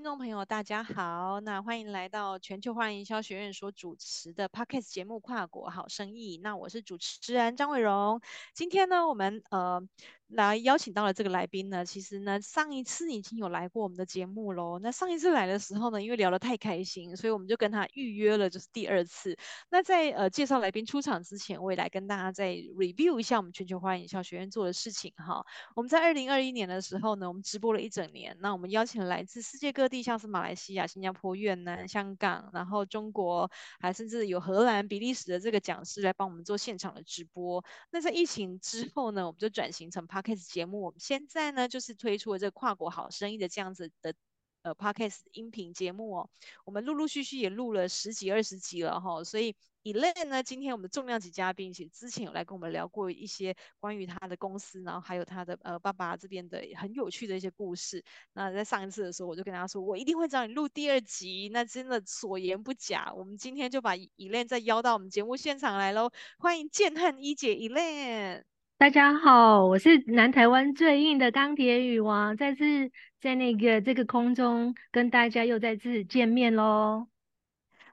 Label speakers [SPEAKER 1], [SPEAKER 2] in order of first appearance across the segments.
[SPEAKER 1] 听众朋友，大家好，那欢迎来到全球化营销学院所主持的 Podcast 节目《跨国好生意》。那我是主持人张伟荣。今天呢，我们呃。来邀请到了这个来宾呢，其实呢，上一次已经有来过我们的节目喽。那上一次来的时候呢，因为聊得太开心，所以我们就跟他预约了，就是第二次。那在呃介绍来宾出场之前，我也来跟大家再 review 一下我们全球化营销学院做的事情哈。我们在二零二一年的时候呢，我们直播了一整年。那我们邀请了来自世界各地，像是马来西亚、新加坡、越南、香港，然后中国，还甚至有荷兰、比利时的这个讲师来帮我们做现场的直播。那在疫情之后呢，我们就转型成 Podcast 节目，我们现在呢就是推出了这个跨国好生意的这样子的呃 Podcast 音频节目哦，我们陆陆续续也录了十几二十集了哈，所以 Elaine 呢，今天我们的重量级嘉宾，其实之前有来跟我们聊过一些关于他的公司，然后还有他的呃爸爸这边的很有趣的一些故事。那在上一次的时候，我就跟他说，我一定会找你录第二集，那真的所言不假。我们今天就把 Elaine 再邀到我们节目现场来喽，欢迎健汉一姐 Elaine。
[SPEAKER 2] 大家好，我是南台湾最硬的钢铁女王，再次在那个这个空中跟大家又再次见面喽。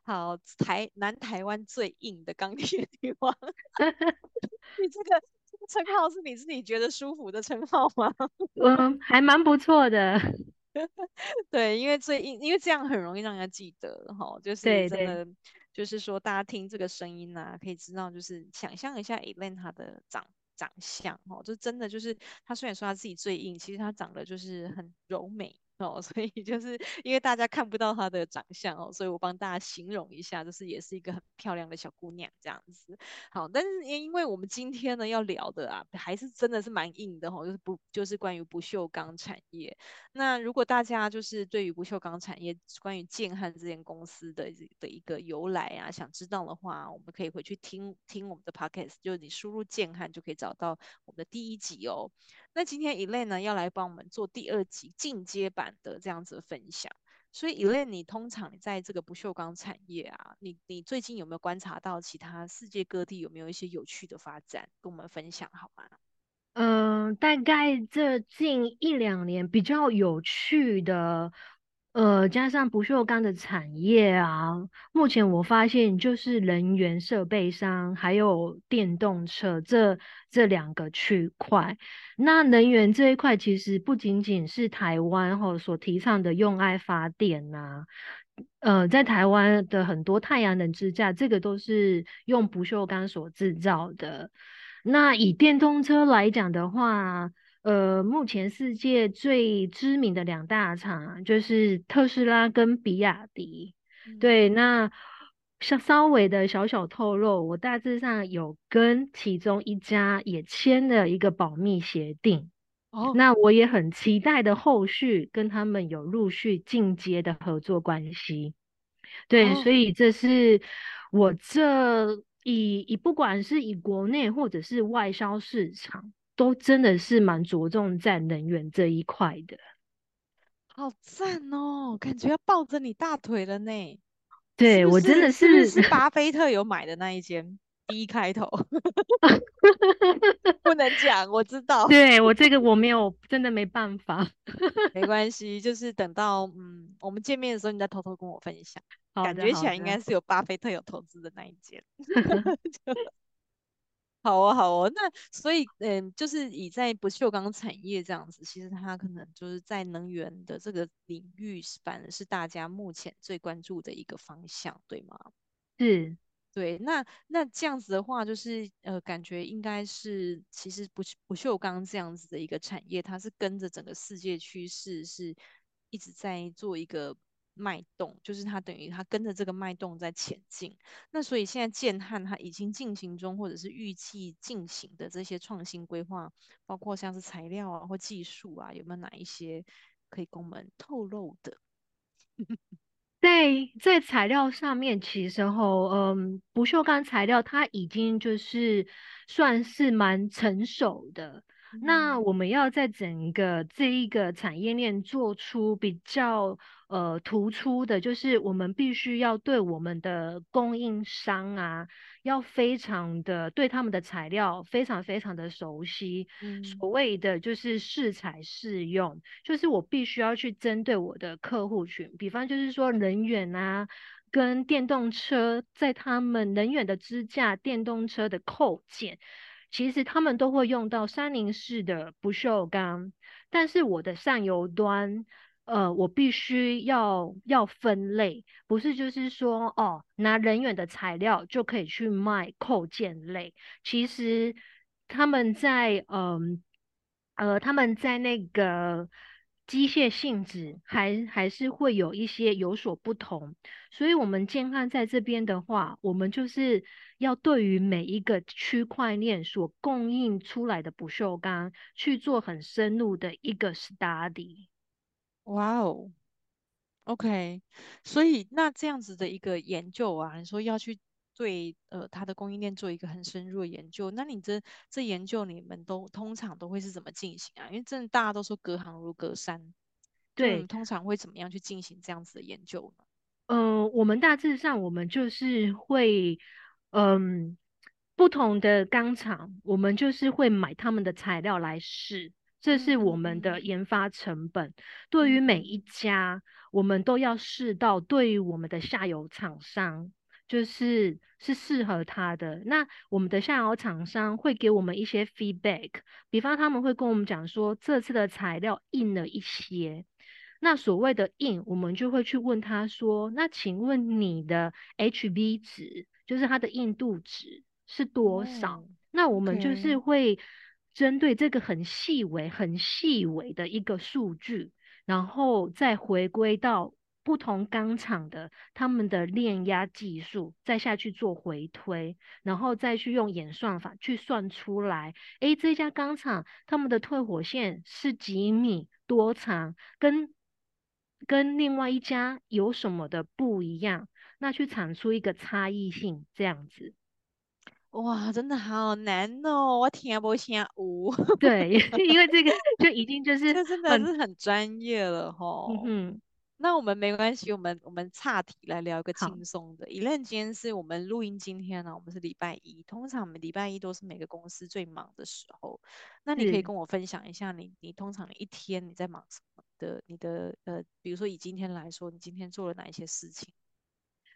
[SPEAKER 1] 好，台南台湾最硬的钢铁女王，你这个这个称号是你自己觉得舒服的称号吗？
[SPEAKER 2] 嗯，还蛮不错的。
[SPEAKER 1] 对，因为最硬，因为这样很容易让人家记得哈，就是真的，对对就是说大家听这个声音啊，可以知道，就是想象一下 Elaine 她的长。长相哦，就真的就是他虽然说他自己最硬，其实他长得就是很柔美。哦，所以就是因为大家看不到他的长相哦，所以我帮大家形容一下，就是也是一个很漂亮的小姑娘这样子。好，但是因为我们今天呢要聊的啊，还是真的是蛮硬的哦，就是不就是关于不锈钢产业。那如果大家就是对于不锈钢产业，关于健汉这间公司的的一个由来啊，想知道的话，我们可以回去听听我们的 podcast，就是你输入健汉就可以找到我们的第一集哦。那今天 Elaine 呢要来帮我们做第二集进阶版的这样子的分享。所以 Elaine，你通常在这个不锈钢产业啊，你你最近有没有观察到其他世界各地有没有一些有趣的发展，跟我们分享好吗？
[SPEAKER 2] 嗯、大概这近一两年比较有趣的，呃，加上不锈钢的产业啊，目前我发现就是能源设备商还有电动车这这两个区块。那能源这一块其实不仅仅是台湾吼所提倡的用爱发电呐、呃，在台湾的很多太阳能支架，这个都是用不锈钢所制造的。那以电动车来讲的话，呃，目前世界最知名的两大厂就是特斯拉跟比亚迪。嗯、对，那稍稍微的小小透露，我大致上有跟其中一家也签了一个保密协定。哦，那我也很期待的后续跟他们有陆续进阶的合作关系。对，哦、所以这是我这。以以不管是以国内或者是外销市场，都真的是蛮着重在能源这一块的。
[SPEAKER 1] 好赞哦，感觉要抱着你大腿了呢。
[SPEAKER 2] 对，我真的是
[SPEAKER 1] 是，是巴 菲特有买的那一间 B 开头，不能讲，我知道。
[SPEAKER 2] 对我这个我没有，真的没办法。
[SPEAKER 1] 没关系，就是等到嗯我们见面的时候，你再偷偷跟我分享。感觉起来应该是有巴菲特有投资的那一间。好哦，好哦。那所以，嗯，就是以在不锈钢产业这样子，其实它可能就是在能源的这个领域，反而是大家目前最关注的一个方向，对吗？
[SPEAKER 2] 是，
[SPEAKER 1] 对。那那这样子的话，就是呃，感觉应该是其实不不锈钢这样子的一个产业，它是跟着整个世界趋势是一直在做一个。脉动就是它等于它跟着这个脉动在前进，那所以现在健汉它已经进行中或者是预计进行的这些创新规划，包括像是材料啊或技术啊，有没有哪一些可以跟我们透露的？
[SPEAKER 2] 在在材料上面，其实吼，嗯，不锈钢材料它已经就是算是蛮成熟的。那我们要在整个这一个产业链做出比较呃突出的，就是我们必须要对我们的供应商啊，要非常的对他们的材料非常非常的熟悉。嗯，所谓的就是适材适用，就是我必须要去针对我的客户群，比方就是说能源啊，跟电动车，在他们能源的支架、电动车的扣件。其实他们都会用到三零四的不锈钢，但是我的上游端，呃，我必须要要分类，不是就是说哦，拿人员的材料就可以去卖扣件类。其实他们在嗯呃，呃他们在那个。机械性质还还是会有一些有所不同，所以，我们建案在这边的话，我们就是要对于每一个区块链所供应出来的不锈钢去做很深入的一个 study。
[SPEAKER 1] 哇哦，OK，所以那这样子的一个研究啊，你说要去。对，呃，它的供应链做一个很深入的研究。那你这这研究你们都通常都会是怎么进行啊？因为真的大家都说隔行如隔山，对，通常会怎么样去进行这样子的研究呢？
[SPEAKER 2] 嗯、呃，我们大致上我们就是会，嗯、呃，不同的钢厂，我们就是会买他们的材料来试，这是我们的研发成本。嗯、对于每一家，我们都要试到，对于我们的下游厂商。就是是适合他的。那我们的下游厂商会给我们一些 feedback，比方他们会跟我们讲说，这次的材料硬了一些。那所谓的硬，我们就会去问他说，那请问你的 HV 值，就是它的硬度值是多少？嗯、那我们就是会针对这个很细微、很细微的一个数据，然后再回归到。不同钢厂的他们的炼压技术，再下去做回推，然后再去用演算法去算出来，诶，这家钢厂他们的退火线是几米多长，跟跟另外一家有什么的不一样？那去产出一个差异性，这样子。
[SPEAKER 1] 哇，真的好难哦！我听不下五。
[SPEAKER 2] 对，因为这个就已经就是
[SPEAKER 1] 这真的是很专业了哈。
[SPEAKER 2] 嗯。
[SPEAKER 1] 那我们没关系，我们我们岔题来聊一个轻松的。Elaine 今天是我们录音，今天呢，我们是礼拜一。通常我们礼拜一都是每个公司最忙的时候。那你可以跟我分享一下你，你你通常一天你在忙什么的？你的呃，比如说以今天来说，你今天做了哪一些事情？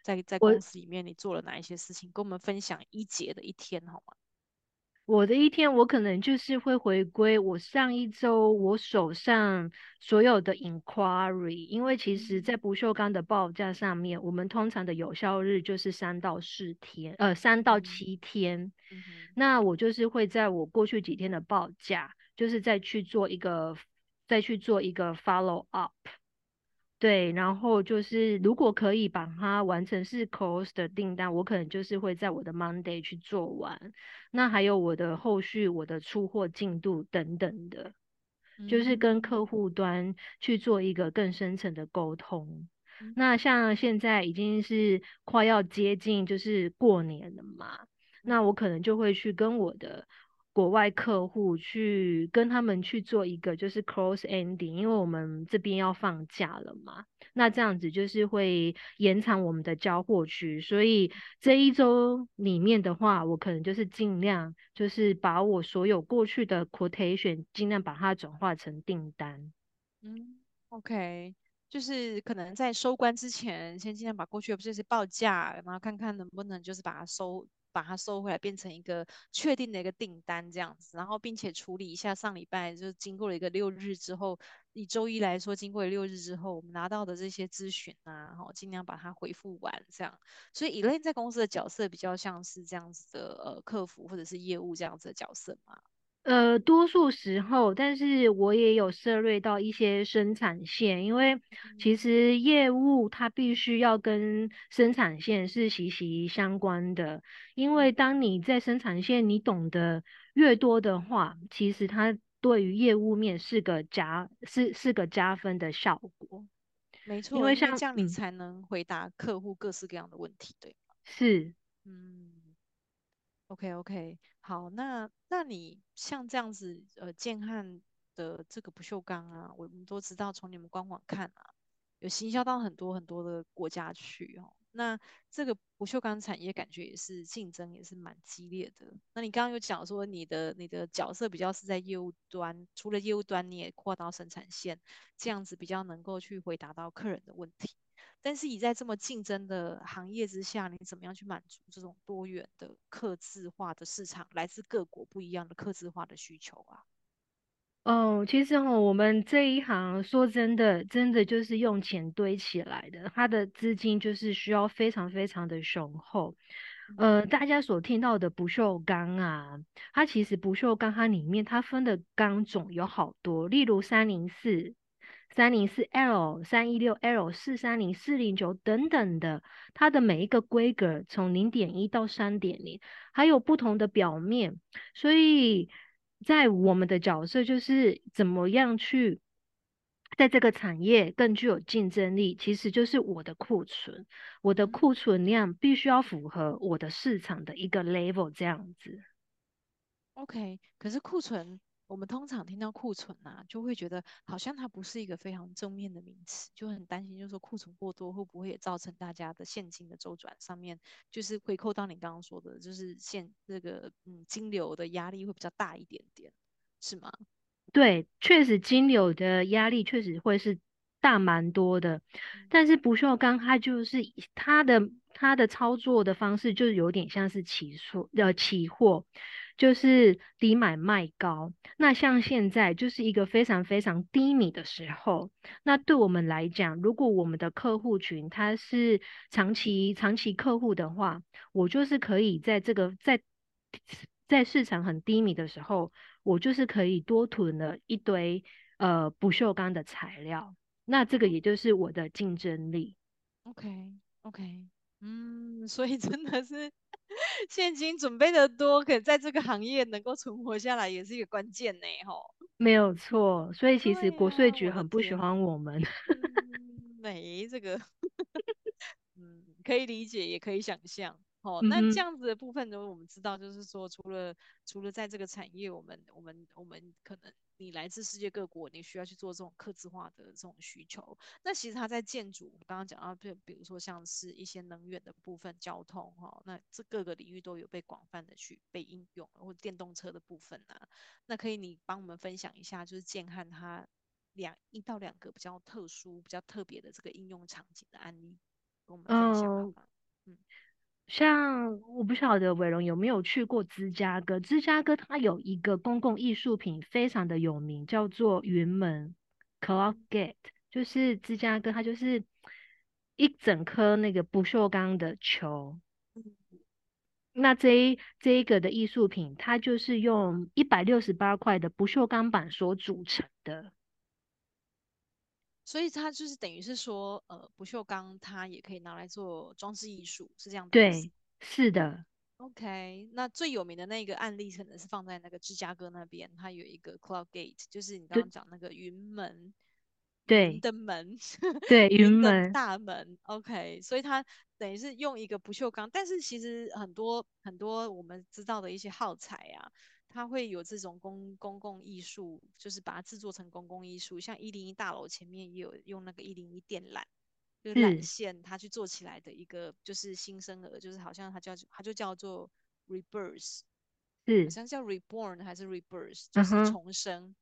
[SPEAKER 1] 在在公司里面你做了哪一些事情？跟我们分享一节的一天好吗？
[SPEAKER 2] 我的一天，我可能就是会回归我上一周我手上所有的 inquiry，因为其实，在不锈钢的报价上面，我们通常的有效日就是三到四天，呃，三到七天。嗯。那我就是会在我过去几天的报价，就是再去做一个，再去做一个 follow up。对，然后就是如果可以把它完成是 close 的订单，我可能就是会在我的 Monday 去做完。那还有我的后续、我的出货进度等等的，就是跟客户端去做一个更深层的沟通。那像现在已经是快要接近就是过年了嘛，那我可能就会去跟我的。国外客户去跟他们去做一个就是 close ending，因为我们这边要放假了嘛，那这样子就是会延长我们的交货区，所以这一周里面的话，我可能就是尽量就是把我所有过去的 quotation 尽量把它转化成订单。
[SPEAKER 1] 嗯，OK，就是可能在收官之前，先尽量把过去的这些报价，然后看看能不能就是把它收。把它收回来，变成一个确定的一个订单这样子，然后并且处理一下上礼拜就经过了一个六日之后，以周一来说，经过了六日之后，我们拿到的这些咨询啊，然后尽量把它回复完这样。所以 Elaine 在公司的角色比较像是这样子的呃客服或者是业务这样子的角色嘛。
[SPEAKER 2] 呃，多数时候，但是我也有涉猎到一些生产线，因为其实业务它必须要跟生产线是息息相关的，因为当你在生产线你懂得越多的话，其实它对于业务面是个加是是个加分的效果。
[SPEAKER 1] 没错，因为像这样你才能回答客户各式各样的问题，对。
[SPEAKER 2] 是，
[SPEAKER 1] 嗯。OK OK，好，那那你像这样子，呃，建汉的这个不锈钢啊，我们都知道，从你们官网看啊，有行销到很多很多的国家去哦。那这个不锈钢产业感觉也是竞争也是蛮激烈的。那你刚刚有讲说你的你的角色比较是在业务端，除了业务端，你也扩到生产线，这样子比较能够去回答到客人的问题。但是，以在这么竞争的行业之下，你怎么样去满足这种多元的客制化的市场，来自各国不一样的客制化的需求啊？
[SPEAKER 2] 哦，其实哦，我们这一行说真的，真的就是用钱堆起来的，它的资金就是需要非常非常的雄厚。呃，大家所听到的不锈钢啊，它其实不锈钢它里面它分的钢种有好多，例如三零四。三零四 L、三一六 L、四三零、四零九等等的，它的每一个规格从零点一到三点零，还有不同的表面，所以在我们的角色就是怎么样去在这个产业更具有竞争力，其实就是我的库存，我的库存量必须要符合我的市场的一个 level 这样子。
[SPEAKER 1] OK，可是库存。我们通常听到库存啊，就会觉得好像它不是一个非常正面的名词，就很担心，就是说库存过多会不会也造成大家的现金的周转上面，就是回扣到你刚刚说的，就是现这个嗯金流的压力会比较大一点点，是吗？
[SPEAKER 2] 对，确实金流的压力确实会是大蛮多的，但是不锈钢它就是它的它的操作的方式就是有点像是期货呃期货。就是低买卖高，那像现在就是一个非常非常低迷的时候。那对我们来讲，如果我们的客户群他是长期长期客户的话，我就是可以在这个在在市场很低迷的时候，我就是可以多囤了一堆呃不锈钢的材料。那这个也就是我的竞争力。
[SPEAKER 1] OK OK，嗯，所以真的是。现金准备的多，可在这个行业能够存活下来，也是一个关键呢。吼，
[SPEAKER 2] 没有错，所以其实国税局很不喜欢我
[SPEAKER 1] 们。没这个，嗯，可以理解，也可以想象。哦，那这样子的部分，呢，我们知道，就是说，除了除了在这个产业，我们我们我们可能。你来自世界各国，你需要去做这种客制化的这种需求。那其实它在建筑，刚刚讲到，比比如说像是一些能源的部分、交通哈，那这各个领域都有被广泛的去被应用，或者电动车的部分啊。那可以你帮我们分享一下，就是建汉它两一到两个比较特殊、比较特别的这个应用场景的案例，跟我们分享好吗？嗯。
[SPEAKER 2] 像我不晓得伟荣有没有去过芝加哥，芝加哥它有一个公共艺术品非常的有名，叫做云门 Cloud Gate，就是芝加哥它就是一整颗那个不锈钢的球。那这一这一个的艺术品，它就是用一百六十八块的不锈钢板所组成的。
[SPEAKER 1] 所以它就是等于是说，呃，不锈钢它也可以拿来做装饰艺术，是这样子。
[SPEAKER 2] 对，是的。
[SPEAKER 1] OK，那最有名的那个案例可能是放在那个芝加哥那边，它有一个 Cloud Gate，就是你刚刚讲那个云门，
[SPEAKER 2] 对，
[SPEAKER 1] 的门，
[SPEAKER 2] 对，云
[SPEAKER 1] 门大门。OK，所以它等于是用一个不锈钢，但是其实很多很多我们知道的一些耗材啊。它会有这种公公共艺术，就是把它制作成公共艺术，像一零一大楼前面也有用那个一零一电缆，就是缆线，它去做起来的一个就是新生儿，就是好像它叫它就叫做 rebirth，
[SPEAKER 2] 嗯，
[SPEAKER 1] 好像叫 reborn 还是 rebirth，就是重生。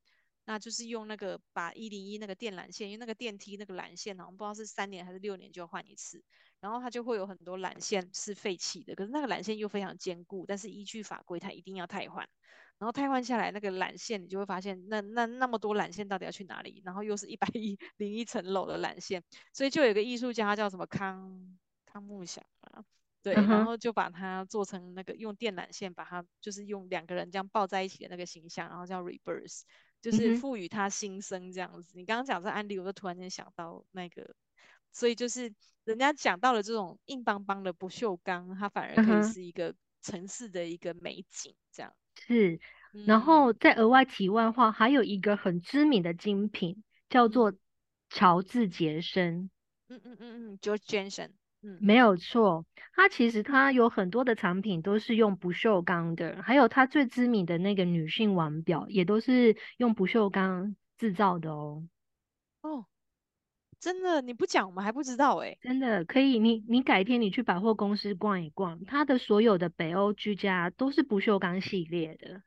[SPEAKER 1] Uh-huh. 那就是用那个把一零一那个电缆线，因为那个电梯那个缆线好像不知道是三年还是六年就要换一次，然后它就会有很多缆线是废弃的，可是那个缆线又非常坚固，但是依据法规它一定要汰换。然后汰换下来那个缆线，你就会发现那那那么多缆线到底要去哪里？然后又是一百一零一层楼的缆线，所以就有一个艺术家叫什么康康木想啊，对，uh-huh. 然后就把它做成那个用电缆线把它就是用两个人这样抱在一起的那个形象，然后叫 Rebirth，就是赋予它新生这样子。Uh-huh. 你刚刚讲这案例，我就突然间想到那个，所以就是人家讲到了这种硬邦邦的不锈钢，它反而可以是一个城市的一个美景这样。
[SPEAKER 2] 是，然后再额外题外话，还有一个很知名的精品叫做乔治杰森。
[SPEAKER 1] 嗯嗯嗯嗯，George Jensen。嗯，
[SPEAKER 2] 没有错，它其实它有很多的产品都是用不锈钢的，还有它最知名的那个女性腕表也都是用不锈钢制造的哦。
[SPEAKER 1] 哦，真的，你不讲我们还不知道哎。
[SPEAKER 2] 真的可以，你你改天你去百货公司逛一逛，它的所有的北欧居家都是不锈钢系列的。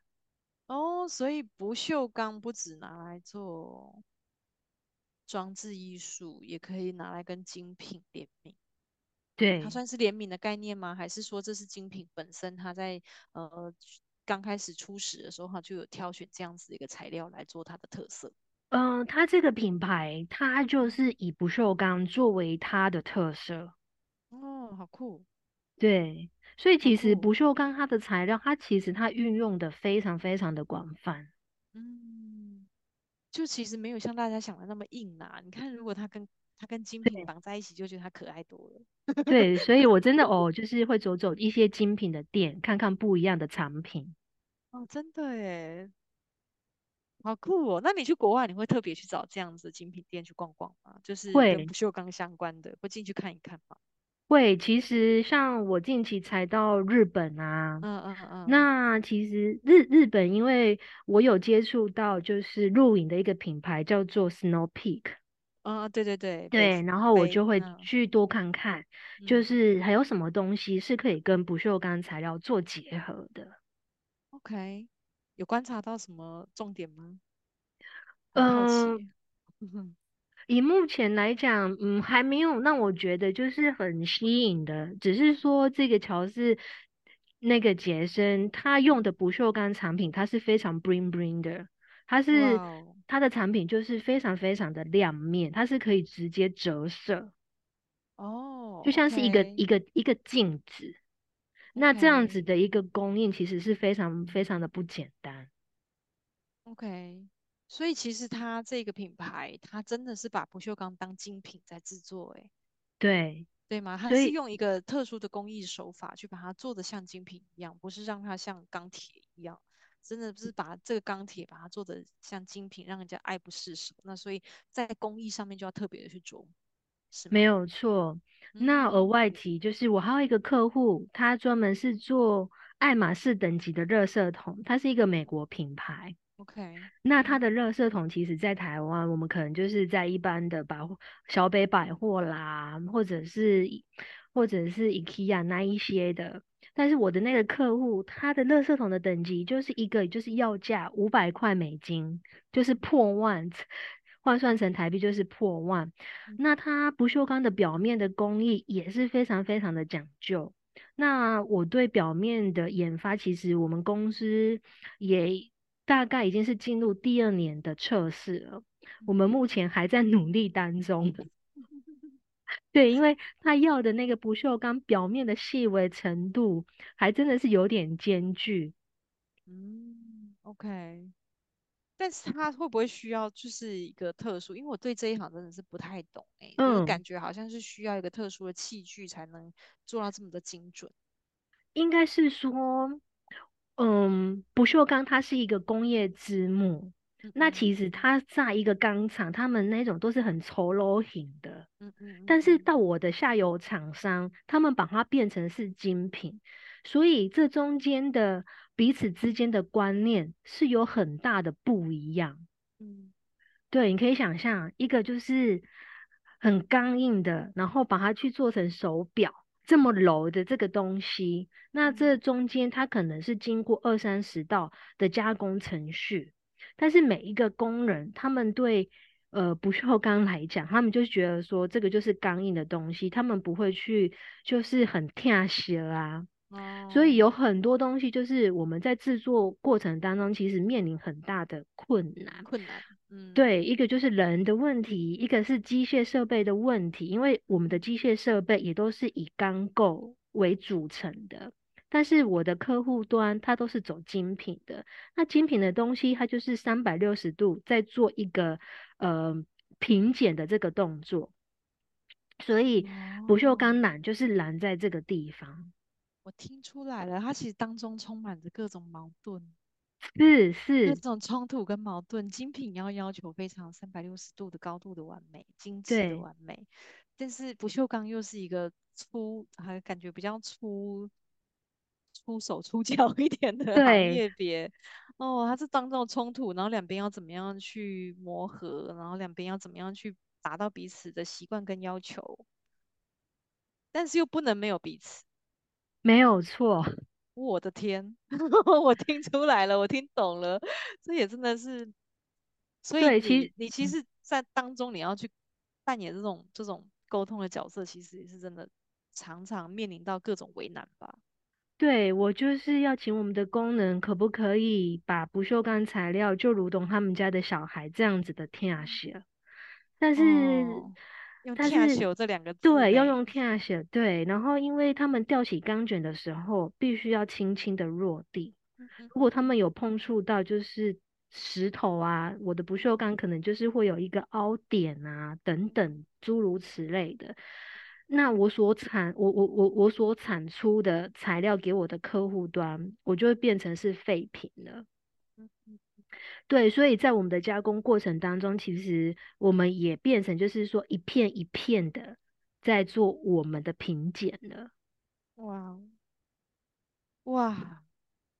[SPEAKER 1] 哦，所以不锈钢不止拿来做装置艺术，也可以拿来跟精品联名。
[SPEAKER 2] 对，
[SPEAKER 1] 它算是联名的概念吗？还是说这是精品本身？它在呃刚开始初始的时候，它就有挑选这样子的一个材料来做它的特色。
[SPEAKER 2] 嗯、呃，它这个品牌，它就是以不锈钢作为它的特色。
[SPEAKER 1] 哦，好酷。
[SPEAKER 2] 对，所以其实不锈钢它的材料，它其实它运用的非常非常的广泛。
[SPEAKER 1] 嗯，就其实没有像大家想的那么硬呐、啊。你看，如果它跟它跟精品绑在一起，就觉得它可爱多了。
[SPEAKER 2] 对，所以我真的哦，就是会走走一些精品的店，看看不一样的产品。
[SPEAKER 1] 哦，真的耶，好酷哦！那你去国外，你会特别去找这样子的精品店去逛逛吗？就是跟不锈钢相关的，会进去看一看吗？
[SPEAKER 2] 会，其实像我近期才到日本啊，
[SPEAKER 1] 嗯嗯嗯，
[SPEAKER 2] 那其实日日本，因为我有接触到就是露营的一个品牌叫做 Snow Peak。
[SPEAKER 1] 啊、哦，对对对
[SPEAKER 2] 对，然后我就会去多看看，
[SPEAKER 1] 嗯、
[SPEAKER 2] 就是还有什么东西是可以跟不锈钢材料做结合的。
[SPEAKER 1] OK，有观察到什么重点吗？
[SPEAKER 2] 嗯，以目前来讲，嗯，还没有让我觉得就是很吸引的，只是说这个乔治那个杰森他用的不锈钢产品，它是非常 bling bling 的。它是它的产品就是非常非常的亮面，它是可以直接折射，
[SPEAKER 1] 哦，
[SPEAKER 2] 就像是一个
[SPEAKER 1] okay.
[SPEAKER 2] 一个一个镜子。那这样子的一个供应其实是非常非常的不简单。
[SPEAKER 1] OK，所以其实它这个品牌，它真的是把不锈钢当精品在制作，诶，
[SPEAKER 2] 对
[SPEAKER 1] 对吗？它是用一个特殊的工艺手法去把它做的像精品一样，不是让它像钢铁一样。真的不是把这个钢铁把它做的像精品，让人家爱不释手。那所以在工艺上面就要特别的去琢磨，是？
[SPEAKER 2] 没有错。那额外提就是我还有一个客户，他专门是做爱马仕等级的热色桶，它是一个美国品牌。
[SPEAKER 1] OK，
[SPEAKER 2] 那它的热色桶其实在台湾，我们可能就是在一般的百货、小北百货啦，或者是或者是 IKEA 那一些的。但是我的那个客户，他的垃圾桶的等级就是一个，就是要价五百块美金，就是破万，换算成台币就是破万。那它不锈钢的表面的工艺也是非常非常的讲究。那我对表面的研发，其实我们公司也大概已经是进入第二年的测试了，我们目前还在努力当中。对，因为他要的那个不锈钢表面的细微程度，还真的是有点艰巨。
[SPEAKER 1] 嗯，OK，但是他会不会需要就是一个特殊？因为我对这一行真的是不太懂哎，嗯，就是感觉好像是需要一个特殊的器具才能做到这么的精准。
[SPEAKER 2] 应该是说，嗯，不锈钢它是一个工业之母。那其实它在一个钢厂，他们那种都是很粗陋型的，嗯嗯，但是到我的下游厂商，他们把它变成是精品，所以这中间的彼此之间的观念是有很大的不一样，嗯，对，你可以想象一个就是很刚硬的，然后把它去做成手表这么柔的这个东西，那这中间它可能是经过二三十道的加工程序。但是每一个工人，他们对呃不锈钢来讲，他们就觉得说这个就是刚硬的东西，他们不会去就是很贴血啊。哦。所以有很多东西就是我们在制作过程当中，其实面临很大的困难。
[SPEAKER 1] 困难。嗯。对，
[SPEAKER 2] 一个就是人的问题，一个是机械设备的问题，因为我们的机械设备也都是以钢构为组成的。但是我的客户端，它都是走精品的。那精品的东西，它就是三百六十度在做一个呃平剪的这个动作，所以不锈钢难就是难在这个地方。
[SPEAKER 1] 我听出来了，它其实当中充满着各种矛盾，
[SPEAKER 2] 是是
[SPEAKER 1] 这种冲突跟矛盾。精品要要求非常三百六十度的高度的完美，精致的完美。但是不锈钢又是一个粗，还感觉比较粗粗手出脚一点的行业别。哦，它是当这种冲突，然后两边要怎么样去磨合，然后两边要怎么样去达到彼此的习惯跟要求，但是又不能没有彼此。
[SPEAKER 2] 没有错。
[SPEAKER 1] 我的天，我听出来了，我听懂了，这也真的是。所以你其实你其实，在当中你要去扮演这种这种沟通的角色，其实也是真的常常面临到各种为难吧。
[SPEAKER 2] 对，我就是要请我们的工人，可不可以把不锈钢材料就如同他们家的小孩这样子的听写？但是。哦
[SPEAKER 1] 用天秀这两个字，
[SPEAKER 2] 对，要用天秀，对。然后，因为他们吊起钢卷的时候，必须要轻轻的落地。如果他们有碰触到就是石头啊，我的不锈钢可能就是会有一个凹点啊，等等诸如此类的。那我所产，我我我我所产出的材料给我的客户端，我就会变成是废品了。对，所以在我们的加工过程当中，其实我们也变成就是说一片一片的在做我们的品检了。
[SPEAKER 1] 哇哇，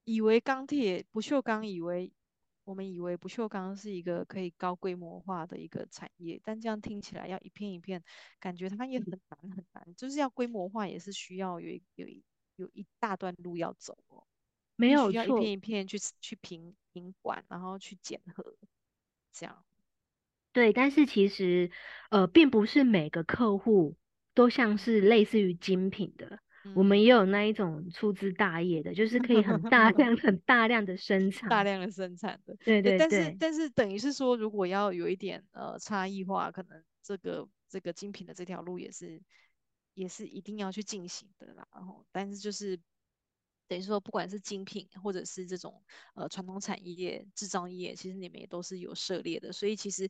[SPEAKER 1] 以为钢铁不锈钢，以为我们以为不锈钢是一个可以高规模化的一个产业，但这样听起来要一片一片，感觉它也很难很难，就是要规模化也是需要有有有一大段路要走哦。
[SPEAKER 2] 没有
[SPEAKER 1] 需要一片一片去去品品管，然后去检核，这样。
[SPEAKER 2] 对，但是其实呃，并不是每个客户都像是类似于精品的，嗯、我们也有那一种粗枝大叶的，就是可以很 大量、很大量的生产，
[SPEAKER 1] 大量的生产的。
[SPEAKER 2] 对对对。
[SPEAKER 1] 但是但是等于是说，如果要有一点呃差异化，可能这个这个精品的这条路也是也是一定要去进行的啦。然后，但是就是。等于说，不管是精品或者是这种呃传统产业、制造业，其实你们也都是有涉猎的。所以其实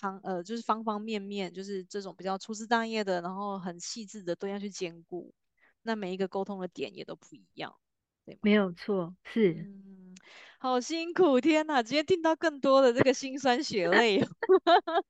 [SPEAKER 1] 行呃就是方方面面，就是这种比较粗枝大叶的，然后很细致的都要去兼顾。那每一个沟通的点也都不一样，对吗？
[SPEAKER 2] 没有错，是。
[SPEAKER 1] 嗯，好辛苦，天哪！今天听到更多的这个辛酸血 泪。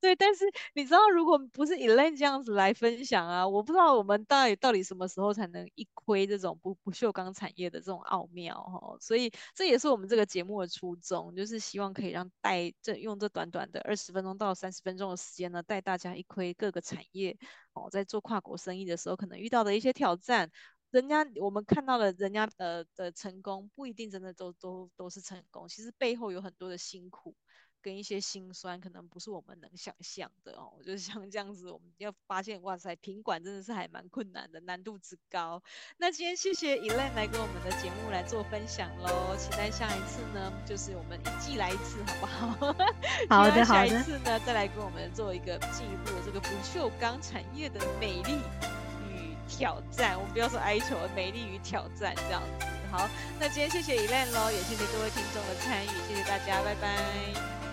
[SPEAKER 1] 对，但是你知道，如果不是 Elaine 这样子来分享啊，我不知道我们到底到底什么时候才能一窥这种不不锈钢产业的这种奥妙哈。所以这也是我们这个节目的初衷，就是希望可以让带这用这短短的二十分钟到三十分钟的时间呢，带大家一窥各个产业哦，在做跨国生意的时候可能遇到的一些挑战。人家我们看到了人家呃的，的成功，不一定真的都都都是成功，其实背后有很多的辛苦。跟一些辛酸，可能不是我们能想象的哦。我就像这样子，我们要发现，哇塞，品管真的是还蛮困难的，难度之高。那今天谢谢 Elaine 来跟我们的节目来做分享喽，期待下一次呢，就是我们一季来一次，好不好？
[SPEAKER 2] 好的，好的。下
[SPEAKER 1] 一次呢，再来跟我们做一个进一步的这个不锈钢产业的美丽与挑战。我们不要说哀求，美丽与挑战这样子。好，那今天谢谢 Elaine 喽，也谢谢各位听众的参与，谢谢大家，拜拜。